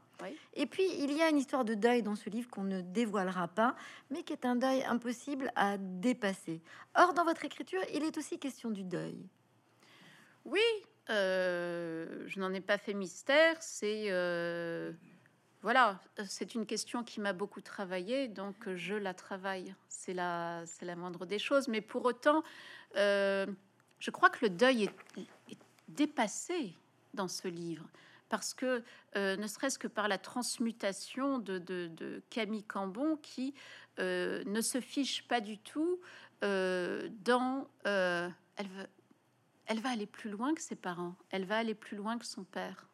Et puis, il y a une histoire de deuil dans ce livre qu'on ne dévoilera pas, mais qui est un deuil impossible à dépasser. Or, dans votre écriture, il est aussi question du deuil. Oui, euh, je n'en ai pas fait mystère. C'est... Euh, voilà, c'est une question qui m'a beaucoup travaillé, donc je la travaille. C'est la, c'est la moindre des choses. Mais pour autant, euh, je crois que le deuil est, dépassé dans ce livre. Parce que, euh, ne serait-ce que par la transmutation de, Camille Cambon, qui euh, ne se fiche pas du tout dans... elle, elle va aller plus loin que ses parents. Elle va aller plus loin que son père.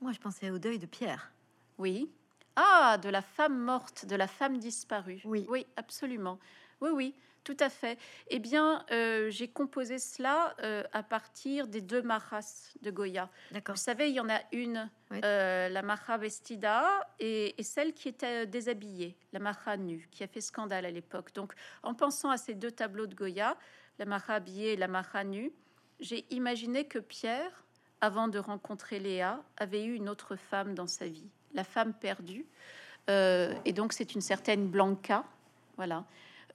Moi, je pensais au deuil de Pierre. Oui. Ah, de la femme morte, de la femme disparue. Oui. Oui, absolument. Oui, oui, tout à fait. Eh bien, euh, j'ai composé cela euh, à partir des deux maras de Goya. D'accord. Vous savez, il y en a une, euh, la maha vestida, et, celle qui était déshabillée, la maha nue, qui a fait scandale à l'époque. Donc, en pensant à ces deux tableaux de Goya, la maha habillée et la maha nue, j'ai imaginé que Pierre, avant de rencontrer Léa, avait eu une autre femme dans sa vie la femme perdue. Euh, et donc, c'est une certaine Blanca, voilà,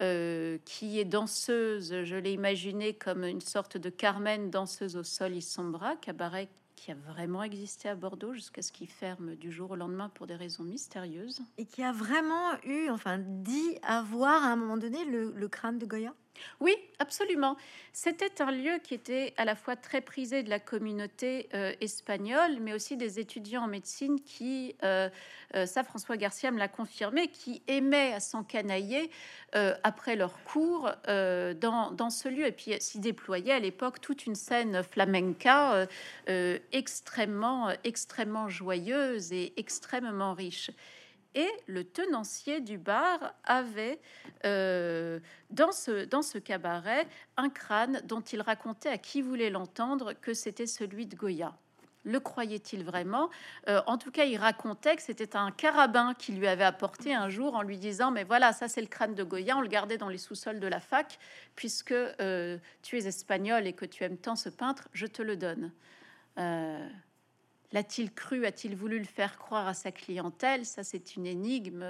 euh, qui est danseuse. Je l'ai imaginée comme une sorte de Carmen, danseuse au sol sombra, cabaret qui a vraiment existé à Bordeaux jusqu'à ce qu'il ferme du jour au lendemain pour des raisons mystérieuses. Et qui a vraiment eu, enfin, dit avoir à un moment donné le crâne de Goya? Oui, absolument. C'était un lieu qui était à la fois très prisé de la communauté euh, espagnole, mais aussi des étudiants en médecine qui, euh, euh, ça François Garcia me l'a confirmé, qui aimaient à s'encanailler après leur cours dans, dans, ce lieu. Et puis s'y déployait à l'époque toute une scène flamenca extrêmement, extrêmement joyeuse et extrêmement riche et le tenancier du bar avait euh, dans, ce, dans ce cabaret un crâne dont il racontait à qui voulait l'entendre que c'était celui de Goya. Le croyait-il vraiment? Euh, En tout cas, il racontait que c'était un carabin qui lui avait apporté un jour en lui disant Mais voilà, ça c'est le crâne de Goya, on le gardait dans les sous-sols de la fac, puisque euh, tu es espagnol et que tu aimes tant ce peintre, je te le donne. L'a-t-il cru A-t-il voulu le faire croire à sa clientèle? Ça, c'est une énigme.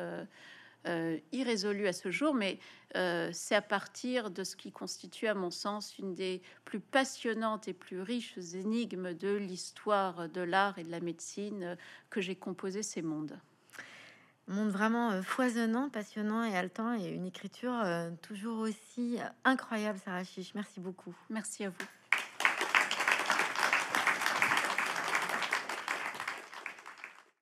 euh, irrésolu à ce jour, mais euh, c'est à partir de ce qui constitue, à mon sens, une des plus passionnantes et plus riches énigmes de l'histoire de l'art et de la médecine que j'ai composé ces mondes. Monde vraiment foisonnant, passionnant et haletant, et une écriture toujours aussi incroyable, Sarah Chiche. Merci beaucoup. Merci à vous.